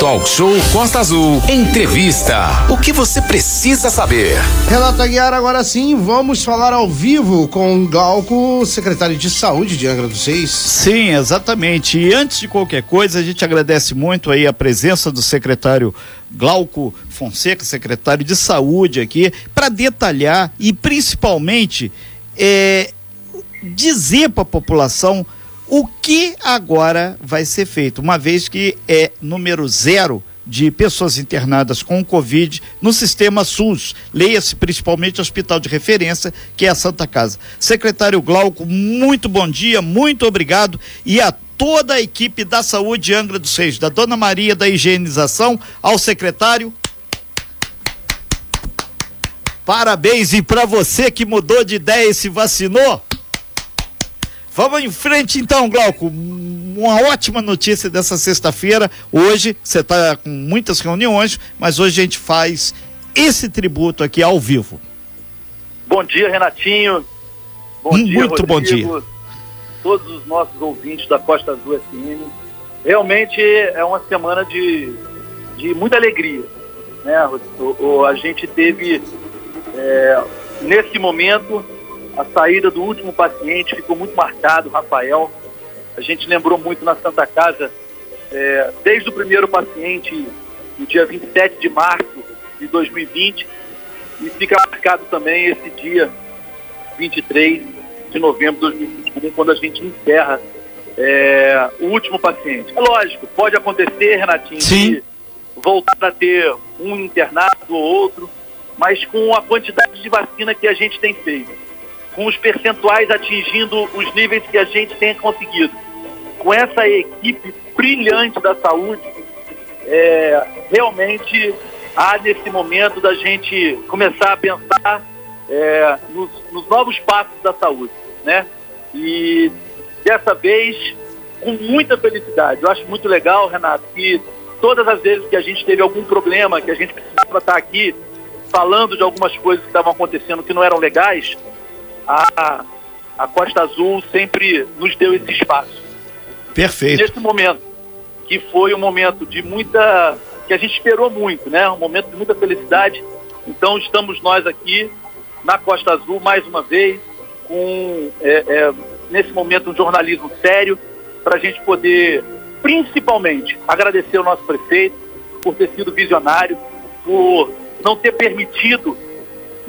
Talk Show Costa Azul. Entrevista. O que você precisa saber? Renata Aguiar, agora sim, vamos falar ao vivo com Galco, secretário de Saúde de Angra dos Reis. Sim, exatamente. E antes de qualquer coisa, a gente agradece muito aí a presença do secretário Glauco Fonseca, secretário de Saúde aqui, para detalhar e principalmente é, dizer para a população o que agora vai ser feito, uma vez que é número zero de pessoas internadas com Covid no sistema SUS. Leia-se principalmente o hospital de referência, que é a Santa Casa. Secretário Glauco, muito bom dia, muito obrigado. E a toda a equipe da saúde Angra dos Reis, da Dona Maria da higienização, ao secretário. Parabéns e para você que mudou de ideia e se vacinou. Vamos em frente então, Glauco. Uma ótima notícia dessa sexta-feira. Hoje você está com muitas reuniões, mas hoje a gente faz esse tributo aqui ao vivo. Bom dia, Renatinho. Bom Muito dia, Muito bom dia. Todos os nossos ouvintes da Costa Azul FM. Realmente é uma semana de, de muita alegria. Né? O, o, a gente teve, é, nesse momento, a saída do último paciente ficou muito marcado, Rafael. A gente lembrou muito na Santa Casa, é, desde o primeiro paciente, no dia 27 de março de 2020, e fica marcado também esse dia 23 de novembro de 2021, quando a gente encerra é, o último paciente. É lógico, pode acontecer, Renatinho, Sim. de voltar a ter um internado ou outro, mas com a quantidade de vacina que a gente tem feito com os percentuais atingindo os níveis que a gente tem conseguido. Com essa equipe brilhante da saúde, é, realmente há nesse momento da gente começar a pensar é, nos, nos, novos passos da saúde, né? E dessa vez com muita felicidade. Eu acho muito legal, Renato, que todas as vezes que a gente teve algum problema, que a gente precisava estar aqui falando de algumas coisas que estavam acontecendo que não eram legais, a, a Costa Azul sempre nos deu esse espaço. Perfeito. Nesse momento, que foi um momento de muita. que a gente esperou muito, né? Um momento de muita felicidade. Então estamos nós aqui na Costa Azul mais uma vez, com é, é, nesse momento um jornalismo sério, para a gente poder, principalmente, agradecer ao nosso prefeito por ter sido visionário, por não ter permitido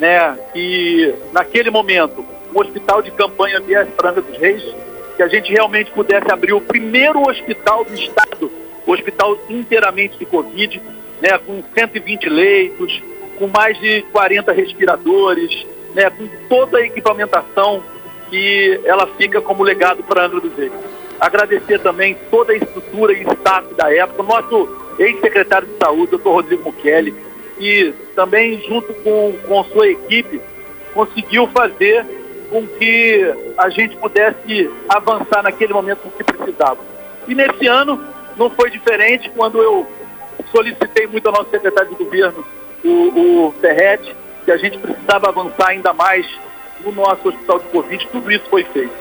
né, que naquele momento o hospital de campanha para Angra dos Reis, que a gente realmente pudesse abrir o primeiro hospital do estado, o hospital inteiramente de Covid, né, com 120 leitos, com mais de 40 respiradores, né, com toda a equipamentação que ela fica como legado para Angra dos Reis. Agradecer também toda a estrutura e staff da época, nosso ex-secretário de saúde, doutor Rodrigo Mukeli, que também, junto com, com sua equipe, conseguiu fazer com que a gente pudesse avançar naquele momento que precisava. E nesse ano não foi diferente quando eu solicitei muito ao nosso secretário de governo, o, o que a gente precisava avançar ainda mais no nosso hospital de Covid, tudo isso foi feito.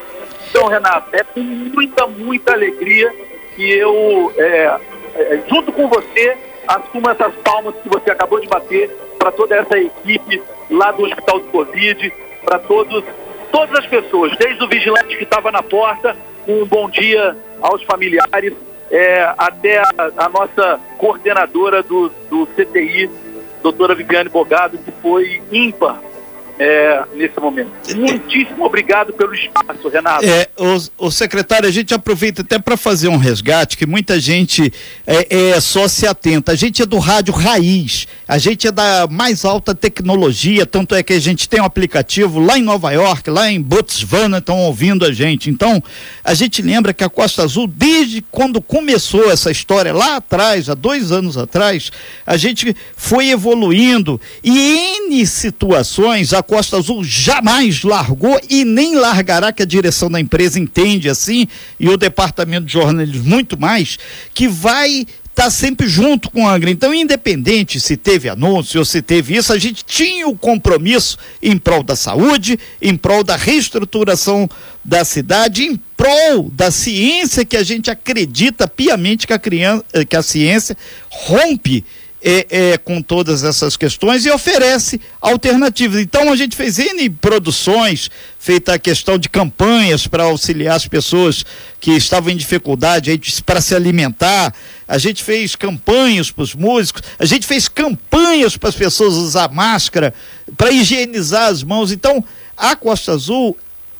Então, Renato, é com muita, muita alegria que eu, é, é, junto com você, assuma essas palmas que você acabou de bater para toda essa equipe lá do Hospital do Covid, para todos, todas as pessoas, desde o vigilante que estava na porta, um bom dia aos familiares, é, até a, a, nossa coordenadora do, do CTI, doutora Viviane Bogado, que foi ímpar é, nesse momento. Muitíssimo obrigado pelo espaço, Renato. É, o, o secretário, a gente aproveita até para fazer um resgate, que muita gente é, é, só se atenta. A gente é do rádio raiz, a gente é da mais alta tecnologia, tanto é que a gente tem um aplicativo lá em Nova York, lá em Botswana, estão ouvindo a gente. Então, a gente lembra que a Costa Azul, desde quando começou essa história lá atrás, há dois anos atrás, a gente foi evoluindo e em situações a Costa Azul jamais largou e nem largará, que a direção da empresa entende assim, e o departamento de jornalismo muito mais, que vai está sempre junto com a Angra. Então, independente se teve anúncio ou se teve isso, a gente tinha o compromisso em prol da saúde, em prol da reestruturação da cidade, em prol da ciência que a gente acredita piamente que a, criança, que a ciência rompe é, é, com todas essas questões e oferece alternativas. Então a gente fez N produções, feita a questão de campanhas para auxiliar as pessoas que estavam em dificuldade para se alimentar. A gente fez campanhas para os músicos, a gente fez campanhas para as pessoas usar máscara, para higienizar as mãos. Então, a Costa Azul,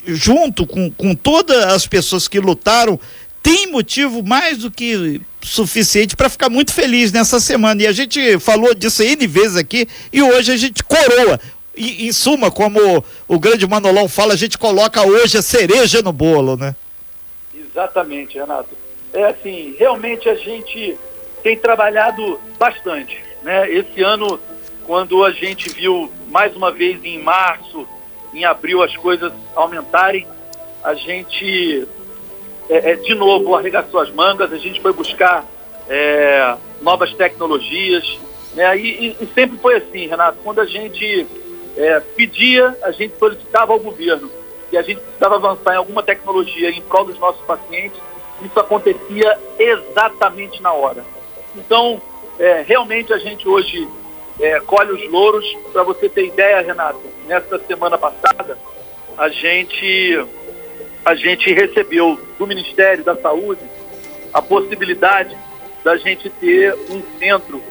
junto com, com todas as pessoas que lutaram, tem motivo mais do que suficiente para ficar muito feliz nessa semana. E a gente falou disso N vezes aqui e hoje a gente coroa. E, em suma, como o grande Manolão fala, a gente coloca hoje a cereja no bolo, né? Exatamente, Renato. É assim, realmente a gente tem trabalhado bastante. Né? Esse ano, quando a gente viu mais uma vez em março, em abril as coisas aumentarem, a gente é, é, de novo arregaçou as mangas, a gente foi buscar é, novas tecnologias, né? E, e, sempre foi assim, Renato, quando a gente é, pedia, a gente solicitava ao governo que a gente precisava avançar em alguma tecnologia em prol dos nossos pacientes, isso acontecia exatamente na hora. Então, é, realmente a gente hoje é, colhe os louros. Para você ter ideia, Renato, nessa semana passada, a gente a gente recebeu do Ministério da Saúde a possibilidade da gente ter um centro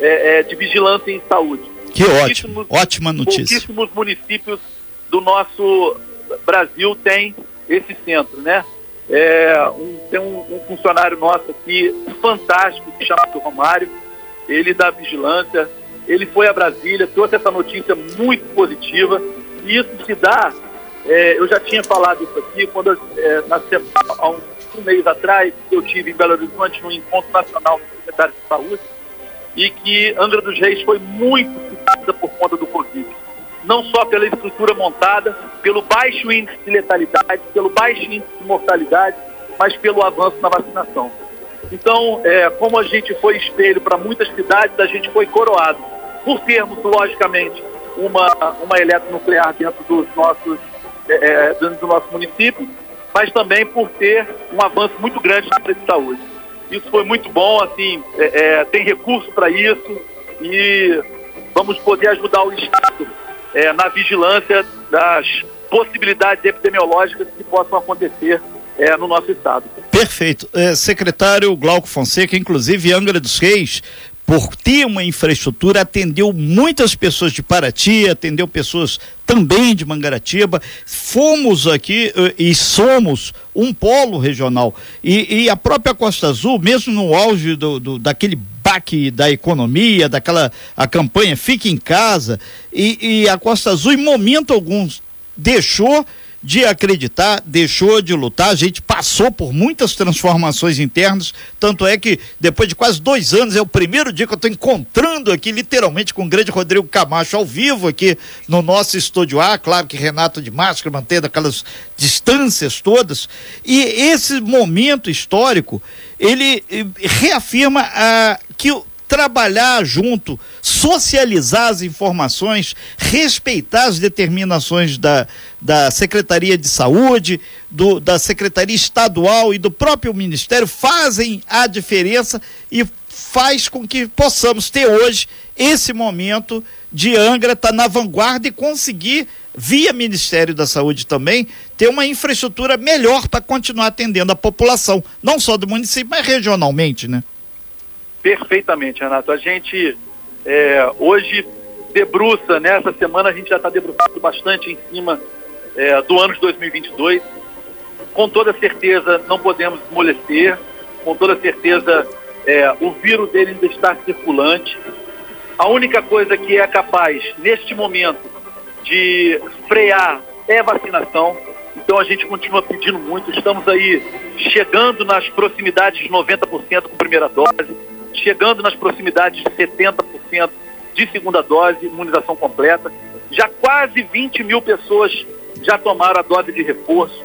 é, é, de vigilância em saúde. Que ótimo, ótima notícia. Pouquíssimos municípios do nosso Brasil têm esse centro, né? É, um, tem um, um, funcionário nosso aqui, fantástico, chamado Romário, ele da vigilância, ele foi a Brasília, trouxe essa notícia muito positiva, e isso se dá é, eu já tinha falado isso aqui quando é, na semana, há um, um, mês atrás eu tive em Belo Horizonte no encontro nacional do secretário de saúde e que Angra dos Reis foi muito citada por conta do Covid. Não só pela estrutura montada, pelo baixo índice de letalidade, pelo baixo índice de mortalidade, mas pelo avanço na vacinação. Então, é, como a gente foi espelho para muitas cidades, a gente foi coroado. Por termos, logicamente, uma, uma eletronuclear dentro dos nossos é, é, dentro do nosso município, mas também por ter um avanço muito grande na área de saúde. Isso foi muito bom, assim, é, é, tem recurso para isso e vamos poder ajudar o Estado é, na vigilância das possibilidades epidemiológicas que possam acontecer é, no nosso estado. Perfeito. É, secretário Glauco Fonseca, inclusive Angra dos Reis, por ter uma infraestrutura, atendeu muitas pessoas de Paraty, atendeu pessoas também de Mangaratiba. Fomos aqui uh, e somos um polo regional. E, e, a própria Costa Azul, mesmo no auge do, do, daquele baque da economia, daquela a campanha Fique em Casa, e, e a Costa Azul, em momento algum, deixou de acreditar, deixou de lutar. A gente passou por muitas transformações internas, tanto é que depois de quase dois anos é o primeiro dia que eu estou encontrando aqui, literalmente, com o grande Rodrigo Camacho ao vivo aqui no nosso estúdio A. Claro que Renato de máscara, mantendo aquelas distâncias todas. E esse momento histórico, ele eh, reafirma ah, que trabalhar junto, socializar as informações, respeitar as determinações da, da Secretaria de Saúde, do, da Secretaria Estadual e do próprio Ministério fazem a diferença e faz com que possamos ter hoje esse momento de Angra estar tá na vanguarda e conseguir, via Ministério da Saúde também, ter uma infraestrutura melhor para continuar atendendo a população, não só do município, mas regionalmente, né? Perfeitamente, Renato. A gente é, hoje debruça, nessa né? semana a gente já está debruçando bastante em cima é, do ano de 2022. Com toda certeza não podemos esmorecer, com toda certeza é, o vírus dele ainda está circulante. A única coisa que é capaz, neste momento, de frear é vacinação. Então a gente continua pedindo muito. Estamos aí chegando nas proximidades de 90% com primeira dose chegando nas proximidades de 70% de segunda dose, imunização completa. Já quase 20 mil pessoas já tomaram a dose de reforço.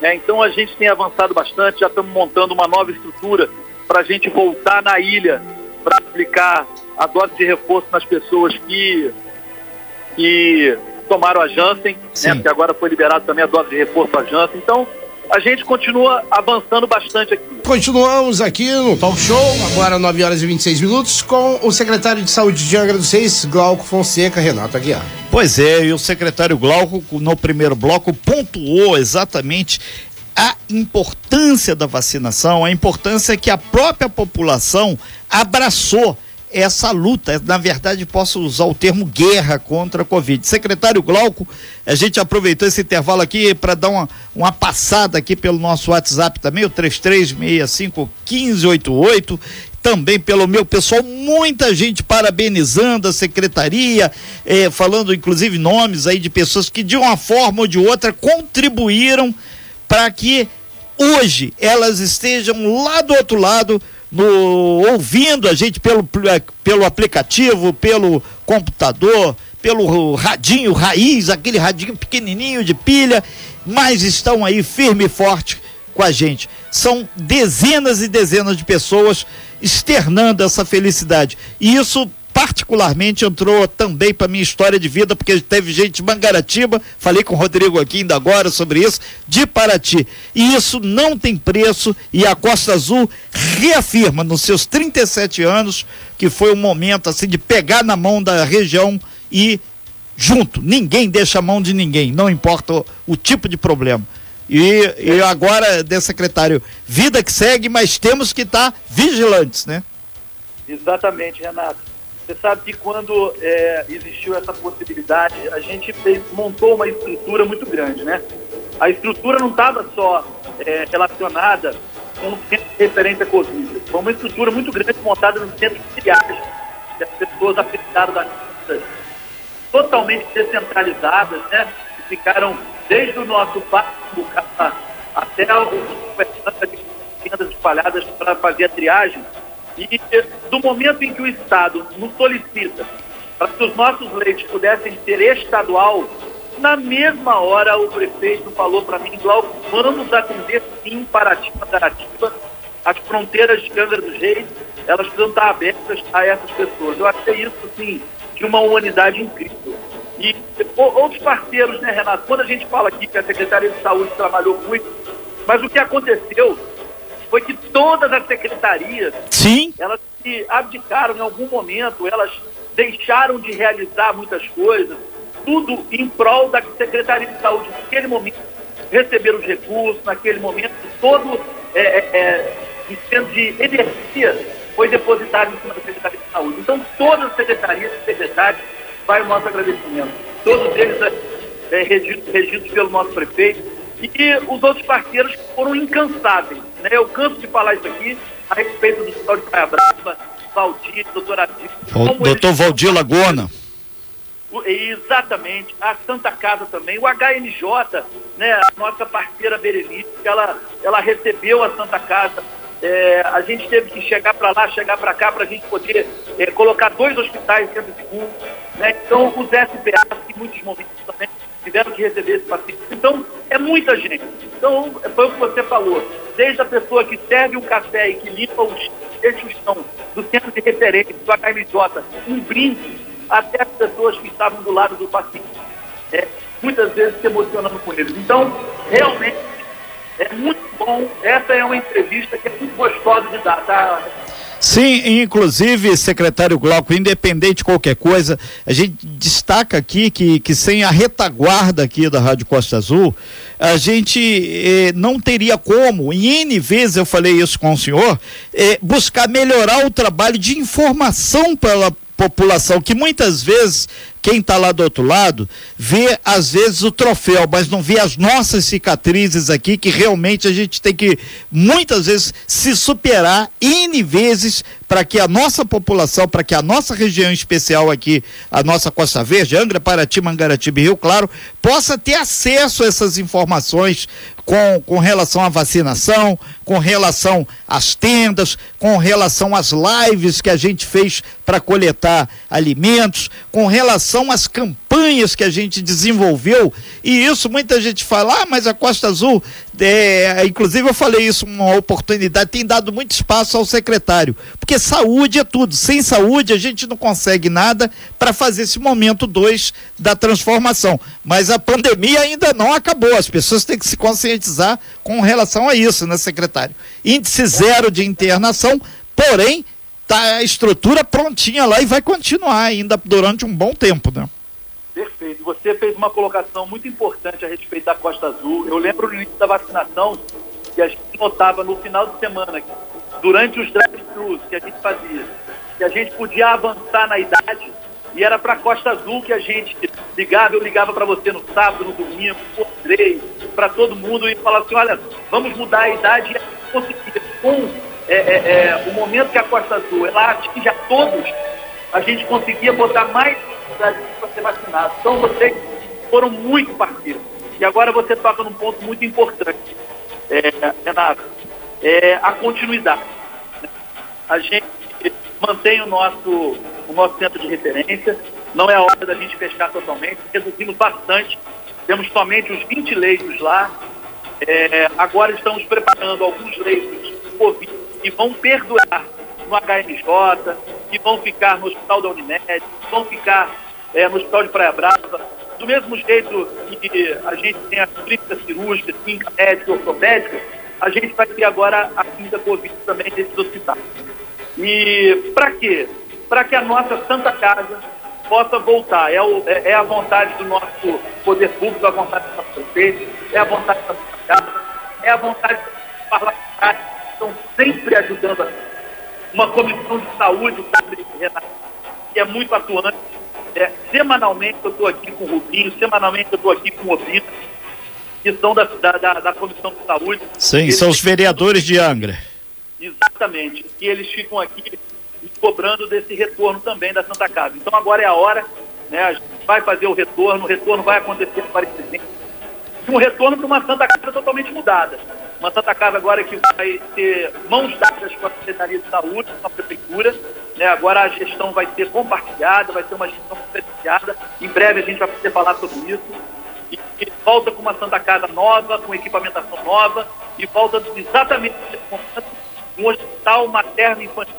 Né? Então a gente tem avançado bastante, já estamos montando uma nova estrutura para a gente voltar na ilha para aplicar a dose de reforço nas pessoas que, que tomaram a Janssen, né, porque agora foi liberado também a dose de reforço à Janssen. Então, a gente continua avançando bastante aqui. Continuamos aqui no Talk Show, agora 9 horas e 26 minutos, com o secretário de Saúde de Angra dos Reis, Glauco Fonseca, Renato Aguiar. Pois é, e o secretário Glauco, no primeiro bloco, pontuou exatamente a importância da vacinação, a importância que a própria população abraçou essa luta, na verdade posso usar o termo guerra contra a Covid. Secretário Glauco, a gente aproveitou esse intervalo aqui para dar uma, uma passada aqui pelo nosso WhatsApp também, o 33651588, também pelo meu pessoal, muita gente parabenizando a secretaria, eh, falando inclusive nomes aí de pessoas que de uma forma ou de outra contribuíram para que hoje elas estejam lá do outro lado no, ouvindo a gente pelo, pelo aplicativo, pelo computador, pelo radinho raiz, aquele radinho pequenininho de pilha, mas estão aí firme e forte com a gente. São dezenas e dezenas de pessoas externando essa felicidade. E isso particularmente entrou também para minha história de vida, porque teve gente de Mangaratiba, falei com o Rodrigo aqui ainda agora sobre isso, de Paraty. E isso não tem preço e a Costa Azul reafirma nos seus 37 anos que foi um momento assim de pegar na mão da região e junto, ninguém deixa a mão de ninguém, não importa o, o tipo de problema. E, e agora, de secretário, vida que segue, mas temos que estar tá vigilantes, né? Exatamente, Renato. Você sabe que quando é, existiu essa possibilidade, a gente fez, montou uma estrutura muito grande, né? A estrutura não estava só é, relacionada com o centro de referência Covid. Foi uma estrutura muito grande montada no centro de triagem. As pessoas apelidaram da totalmente descentralizadas, né? E ficaram desde o nosso parque até as espalhadas para fazer a triagem e do momento em que o Estado nos solicita para que os nossos leitos pudessem ser estadual, na mesma hora o prefeito falou para mim, Glauco, vamos atender sim Paraty, Mangaratiba, as fronteiras de Câmara dos Reis, elas precisam estar abertas a essas pessoas. Eu achei isso, sim, de uma humanidade incrível. E outros parceiros, né, Renato? Quando a gente fala aqui que a Secretaria de Saúde trabalhou muito, mas o que aconteceu foi que todas as secretarias, Sim. elas se abdicaram em algum momento, elas deixaram de realizar muitas coisas, tudo em prol da Secretaria de Saúde. Naquele momento, receber os recursos, naquele momento, todo é, é, é de energia foi depositado em cima da Secretaria de Saúde. Então, todas as secretarias e secretários vai o nosso agradecimento. Todos eles é, é, regidos, regidos pelo nosso prefeito e os outros parceiros foram incansáveis. Né? Eu canso de falar isso aqui a respeito do Hospital de Praia Brava, Valdir, doutor Adil. Doutor Valdir Lagona. Exatamente, a Santa Casa também, o HNJ, né, a nossa parceira Berenice, ela, ela recebeu a Santa Casa. É, a gente teve que chegar para lá, chegar para cá, para a gente poder é, colocar dois hospitais dentro de um. Né? Então, os SPA, em muitos momentos também tiveram que receber esse paciente. Então, é muita gente. Então, foi o que você falou. Desde a pessoa que serve o café e que limpa o chão do centro de referência, do HMJ, um brinde, até as pessoas que estavam do lado do paciente. É, muitas vezes se emocionando com eles. Então, realmente, é muito bom. Essa é uma entrevista que é muito gostosa de dar, tá? Sim, inclusive, secretário Glauco, independente de qualquer coisa, a gente destaca aqui que, que sem a retaguarda aqui da Rádio Costa Azul, a gente eh, não teria como, em N vezes eu falei isso com o senhor, eh, buscar melhorar o trabalho de informação para a população, que muitas vezes quem está lá do outro lado vê às vezes o troféu, mas não vê as nossas cicatrizes aqui, que realmente a gente tem que muitas vezes se superar N vezes para que a nossa população, para que a nossa região especial aqui, a nossa Costa Verde, Angra, Paraty, Mangaratiba e Rio Claro, possa ter acesso a essas informações com, com relação à vacinação, com relação às tendas, com relação às lives que a gente fez para coletar alimentos, com relação às campanhas campanhas que a gente desenvolveu, e isso muita gente fala, ah, mas a Costa Azul, é, inclusive eu falei isso uma oportunidade, tem dado muito espaço ao secretário, porque saúde é tudo, sem saúde a gente não consegue nada para fazer esse momento dois da transformação, mas a pandemia ainda não acabou, as pessoas têm que se conscientizar com relação a isso, né, secretário? Índice zero de internação, porém, tá a estrutura prontinha lá e vai continuar ainda durante um bom tempo, né? Perfeito. Você fez uma colocação muito importante a respeito da Costa Azul. Eu lembro no início da vacinação que a gente notava no final de semana, durante os drive-thrus que a gente fazia, que a gente podia avançar na idade e era para Costa Azul que a gente ligava, eu ligava para você no sábado, no domingo, por três, para todo mundo e falava assim, olha, vamos mudar a idade e conseguia com é, é, é, o momento que a Costa Azul ela atinge a todos, a gente conseguia botar mais para ser vacinado. Então vocês foram muito parceiros. E agora você toca num ponto muito importante, é, Renato, é a continuidade. A gente mantém o nosso, o nosso centro de referência, não é a hora da gente fechar totalmente, reduzimos bastante, temos somente os 20 leitos lá, é, agora estamos preparando alguns leitos Covid que vão perdurar no HMJ, que vão ficar no Hospital da Unimed, que vão ficar é, no Hospital de Praia Brava. Do mesmo jeito que a gente tem a clínica cirúrgica, clínica médica, ortopédica, a gente vai ter agora a clínica Covid também desses hospitais. E para quê? Para que a nossa Santa Casa possa voltar. É, o, é, é, a vontade do nosso poder público, a vontade do nosso prefeito, é a vontade da Santa Casa, é a vontade dos parlamentares estão sempre ajudando a uma comissão de saúde, Renato, que é muito atuante. É, semanalmente eu estou aqui com o Rubinho, semanalmente eu estou aqui com o Obina, que são da, da, da, Comissão de Saúde. Sim, eles são os vereadores de Angra. Exatamente. E eles ficam aqui cobrando desse retorno também da Santa Casa. Então agora é a hora, né? A gente vai fazer o retorno, o retorno vai acontecer Presidente. Um retorno para uma Santa Casa totalmente mudada. Uma Santa Casa agora que vai ter mãos dadas com a Secretaria de Saúde, com a Prefeitura. Né? Agora a gestão vai ser compartilhada, vai ser uma gestão diferenciada. Em breve a gente vai poder falar sobre isso. E, e volta com uma Santa Casa nova, com equipamentação nova, e volta exatamente um hospital materno infantil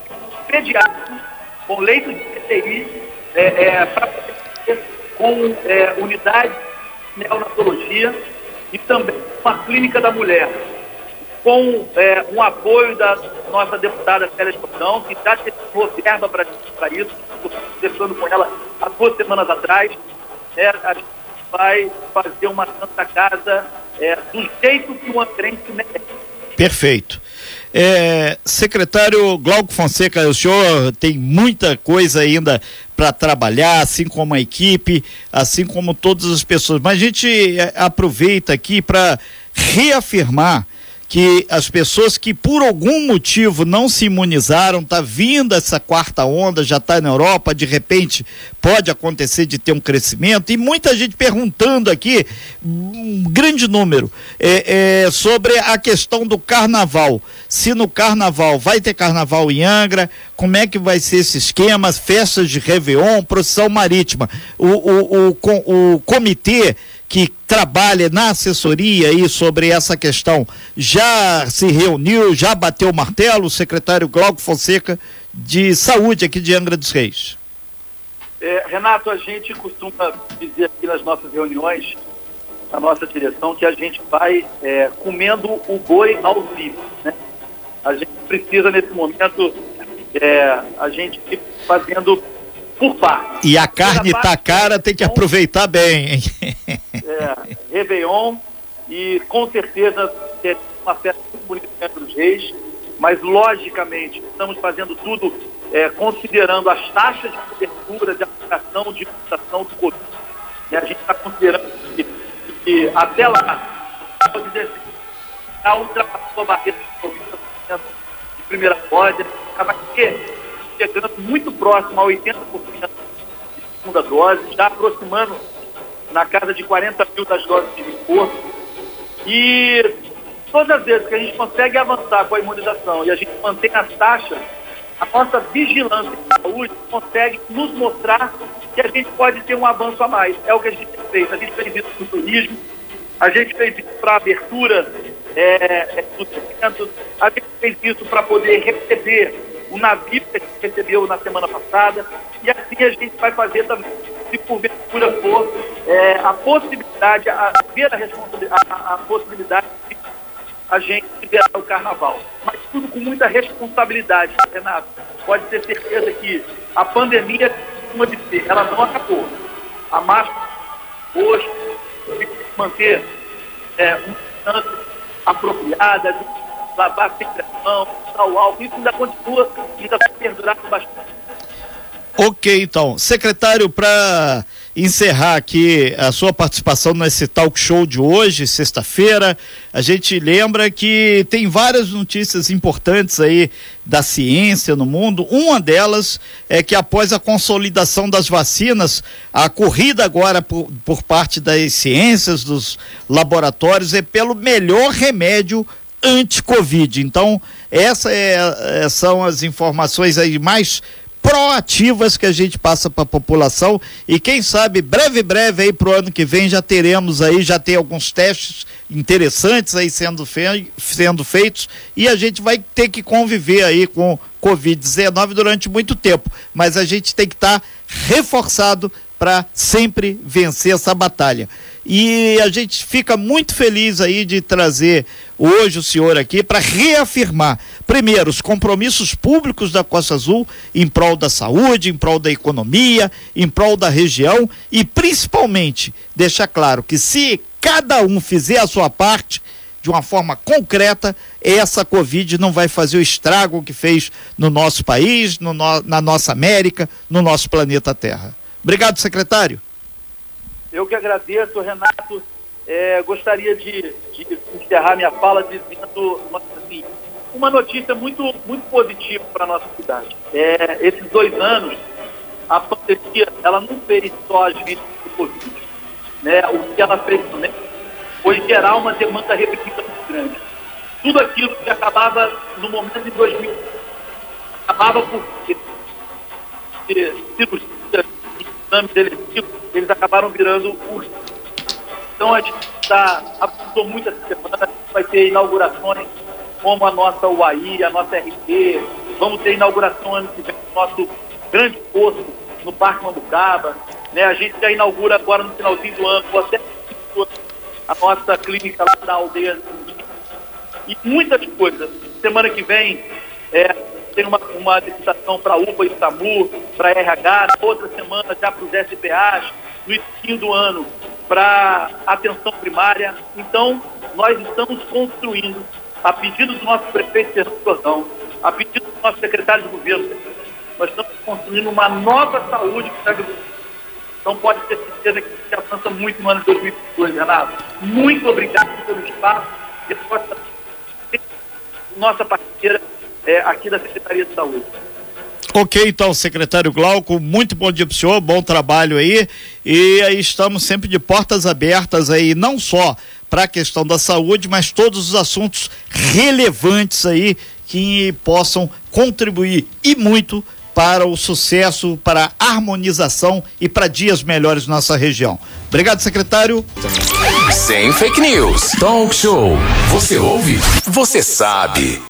pediátrico, com leito de CTI, é, é, com é, unidade de neonatologia e também uma clínica da mulher, com é, um apoio da nossa deputada Célia Jordão, que já teve verba para isso, estou conversando com ela há duas semanas atrás. É, a gente vai fazer uma Santa Casa é, do jeito que o Andrense merece. Perfeito. É, secretário Glauco Fonseca, o senhor tem muita coisa ainda para trabalhar, assim como a equipe, assim como todas as pessoas. Mas a gente é, aproveita aqui para reafirmar que as pessoas que por algum motivo não se imunizaram, tá vindo essa quarta onda, já está na Europa, de repente pode acontecer de ter um crescimento e muita gente perguntando aqui, um grande número, é, é, sobre a questão do carnaval. Se no carnaval vai ter carnaval em Angra, como é que vai ser esse esquema, festas de Réveillon, procissão marítima. O, o, o, o comitê que trabalha na assessoria aí sobre essa questão já se reuniu, já bateu o martelo, o secretário Glauco Fonseca de Saúde aqui de Angra dos Reis. É, Renato, a gente costuma dizer aqui nas nossas reuniões, a nossa direção, que a gente vai é, comendo o boi ao vivo. Né? A gente precisa, nesse momento, é, a gente fazendo por parte. E a carne tá cara, tem que aproveitar bem, hein? É, Réveillon e com certeza é uma festa muito bonita entre os reis, mas logicamente estamos fazendo tudo é, considerando as taxas de cobertura, de aplicação, de imunização do Covid. E a gente está considerando que, que, até lá, pode dizer já ultrapassou a barreira de 90% de primeira dose, vai ter chegando muito próximo a 80% de segunda dose, já aproximando na casa de 40 mil das doses de reforço. E todas as vezes que a gente consegue avançar com a imunização e a gente mantém as taxas, a nossa vigilância em saúde consegue nos mostrar que a gente pode ter um avanço a mais. É o que a gente fez. A gente fez isso no turismo, a gente fez isso para a abertura é, é, dos eventos, a gente fez isso para poder receber o navio que a gente recebeu na semana passada, e assim a gente vai fazer também, se porventura for é, a possibilidade, a, ver a, a, a possibilidade de a gente liberar o carnaval. Mas tudo com muita responsabilidade, Renato. Pode ter certeza que a pandemia, uma de ser, ela não acabou. A máscara hoje tem que manter é, uma distância apropriada, de lavar sempre a mão, usar o álcool, isso ainda continua, ainda vai perdurar bastante. Ok, então. Secretário, para encerrar aqui a sua participação nesse talk show de hoje, sexta-feira, a gente lembra que tem várias notícias importantes aí da ciência no mundo. Uma delas é que após a consolidação das vacinas, a corrida agora por, por parte das ciências, dos laboratórios, é pelo melhor remédio anti-Covid. Então, essas é, são as informações aí mais proativas que a gente passa para a população. E quem sabe breve breve aí para o ano que vem já teremos aí já tem alguns testes interessantes aí sendo, fe sendo feitos. E a gente vai ter que conviver aí com Covid-19 durante muito tempo, mas a gente tem que estar tá reforçado para sempre vencer essa batalha. E a gente fica muito feliz aí de trazer hoje o senhor aqui para reafirmar, primeiro, os compromissos públicos da Costa Azul em prol da saúde, em prol da economia, em prol da região e principalmente deixar claro que se cada um fizer a sua parte de uma forma concreta, essa Covid não vai fazer o estrago que fez no nosso país, no, na nossa América, no nosso planeta Terra. Obrigado, secretário. Eu que agradeço, Renato. É, gostaria de, de, encerrar minha fala dizendo assim, uma notícia muito, muito positiva para a nossa cidade. É, esses dois anos, a pandemia ela não fez só as vítimas do Covid. Né? O que ela fez foi gerar uma demanda repetida muito grande. Tudo aquilo que acabava no momento de 2000 acabava por cirurgia, exames eles acabaram virando ursos. Então a gente está apontou muito essa semana, vai ter inaugurações como a nossa UAI, a nossa RT, vamos ter inauguração ano que vem do nosso grande posto no Parque Mambucaba, né? A gente já inaugura agora no finalzinho do ano, até a nossa clínica lá da aldeia e muitas coisas. Semana que vem é, tem uma, uma licitação para UPA e SAMU, para RH, outra semana já para os SPAs, no início do ano para atenção primária. Então, nós estamos construindo, a pedido do nosso prefeito Fernando Jordão, a pedido do nosso secretário de governo, nós estamos construindo uma nova saúde para Então, pode ter certeza que a gente avança muito no ano de 2022, Renato. Muito obrigado pelo espaço e nossa parceira é, aqui da Secretaria de Saúde. Ok, então, secretário Glauco, muito bom dia para o senhor, bom trabalho aí. E aí estamos sempre de portas abertas aí, não só para a questão da saúde, mas todos os assuntos relevantes aí que possam contribuir e muito para o sucesso, para a harmonização e para dias melhores na nossa região. Obrigado, secretário. Sem fake news. Talk show. Você ouve? Você sabe.